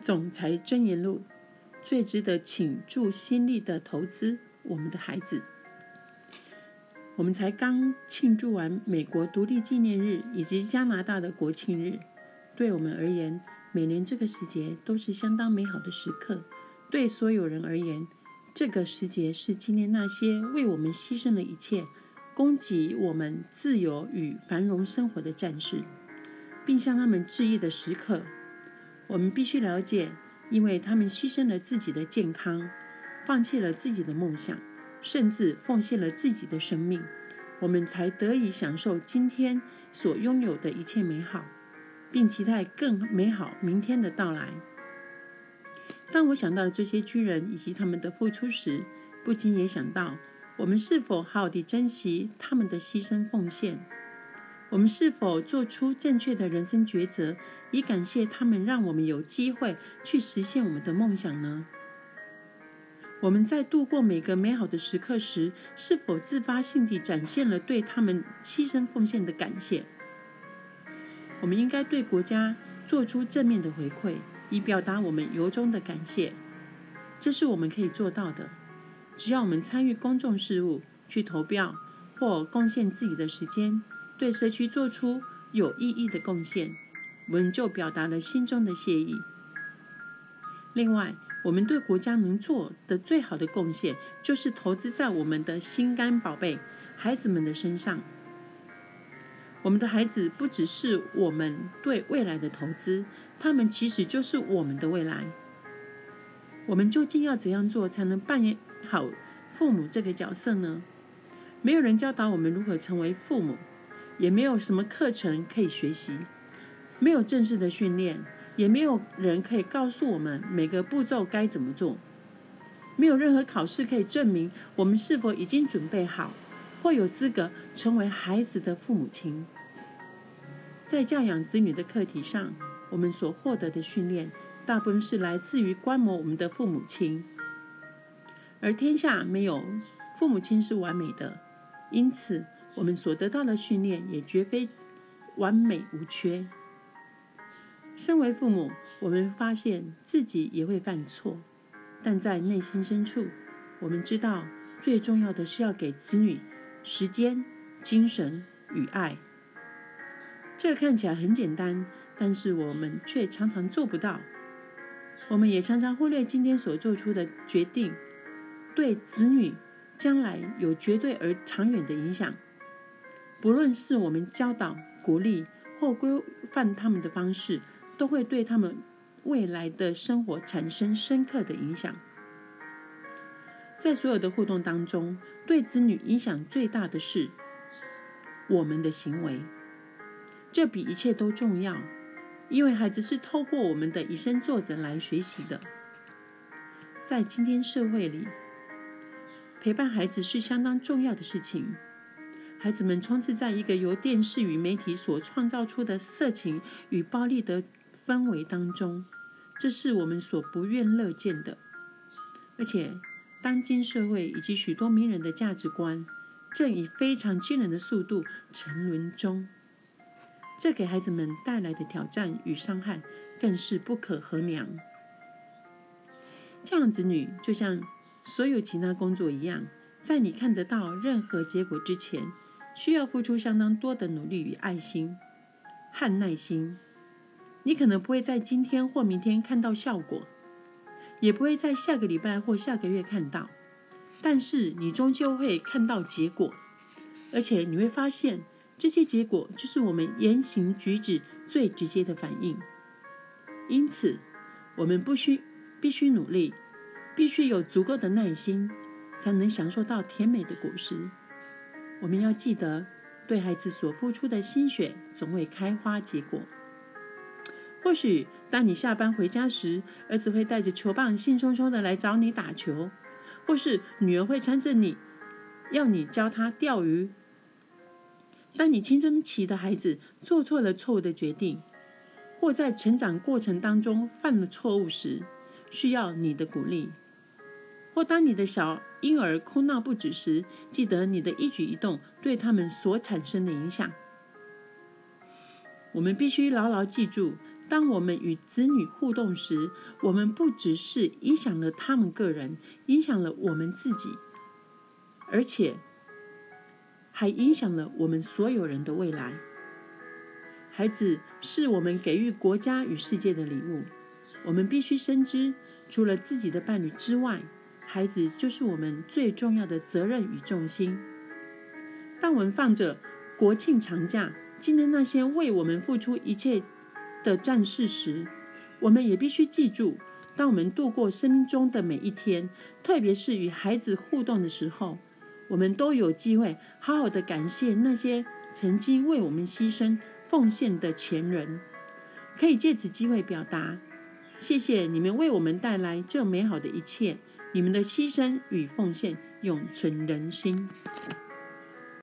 总裁箴言录，最值得倾注心力的投资，我们的孩子。我们才刚庆祝完美国独立纪念日以及加拿大的国庆日，对我们而言，每年这个时节都是相当美好的时刻。对所有人而言，这个时节是纪念那些为我们牺牲了一切、供给我们自由与繁荣生活的战士，并向他们致意的时刻。我们必须了解，因为他们牺牲了自己的健康，放弃了自己的梦想，甚至奉献了自己的生命，我们才得以享受今天所拥有的一切美好，并期待更美好明天的到来。当我想到了这些军人以及他们的付出时，不禁也想到：我们是否好好地珍惜他们的牺牲奉献？我们是否做出正确的人生抉择，以感谢他们，让我们有机会去实现我们的梦想呢？我们在度过每个美好的时刻时，是否自发性地展现了对他们牺牲奉献的感谢？我们应该对国家做出正面的回馈。以表达我们由衷的感谢，这是我们可以做到的。只要我们参与公众事务，去投票或贡献自己的时间，对社区做出有意义的贡献，我们就表达了心中的谢意。另外，我们对国家能做的最好的贡献，就是投资在我们的心肝宝贝孩子们的身上。我们的孩子不只是我们对未来的投资。他们其实就是我们的未来。我们究竟要怎样做才能扮演好父母这个角色呢？没有人教导我们如何成为父母，也没有什么课程可以学习，没有正式的训练，也没有人可以告诉我们每个步骤该怎么做。没有任何考试可以证明我们是否已经准备好或有资格成为孩子的父母亲。在教养子女的课题上。我们所获得的训练，大部分是来自于观摩我们的父母亲，而天下没有父母亲是完美的，因此我们所得到的训练也绝非完美无缺。身为父母，我们发现自己也会犯错，但在内心深处，我们知道最重要的是要给子女时间、精神与爱。这看起来很简单。但是我们却常常做不到，我们也常常忽略今天所做出的决定对子女将来有绝对而长远的影响。不论是我们教导、鼓励或规范他们的方式，都会对他们未来的生活产生深刻的影响。在所有的互动当中，对子女影响最大的是我们的行为，这比一切都重要。因为孩子是透过我们的以身作则来学习的，在今天社会里，陪伴孩子是相当重要的事情。孩子们充斥在一个由电视与媒体所创造出的色情与暴力的氛围当中，这是我们所不愿乐见的。而且，当今社会以及许多名人的价值观，正以非常惊人的速度沉沦中。这给孩子们带来的挑战与伤害更是不可衡量。教养子女就像所有其他工作一样，在你看得到任何结果之前，需要付出相当多的努力与爱心和耐心。你可能不会在今天或明天看到效果，也不会在下个礼拜或下个月看到，但是你终究会看到结果，而且你会发现。这些结果就是我们言行举止最直接的反应。因此，我们不需必须努力，必须有足够的耐心，才能享受到甜美的果实。我们要记得，对孩子所付出的心血总会开花结果。或许，当你下班回家时，儿子会带着球棒兴冲冲的来找你打球，或是女儿会搀着你，要你教她钓鱼。当你青春期的孩子做错了错误的决定，或在成长过程当中犯了错误时，需要你的鼓励；或当你的小婴儿哭闹不止时，记得你的一举一动对他们所产生的影响。我们必须牢牢记住，当我们与子女互动时，我们不只是影响了他们个人，影响了我们自己，而且还影响了我们所有人的未来。孩子是我们给予国家与世界的礼物，我们必须深知，除了自己的伴侣之外，孩子就是我们最重要的责任与重心。当我们放着国庆长假纪念那些为我们付出一切的战士时，我们也必须记住，当我们度过生命中的每一天，特别是与孩子互动的时候，我们都有机会好好的感谢那些曾经为我们牺牲。奉献的前人，可以借此机会表达谢谢你们为我们带来这美好的一切，你们的牺牲与奉献永存人心。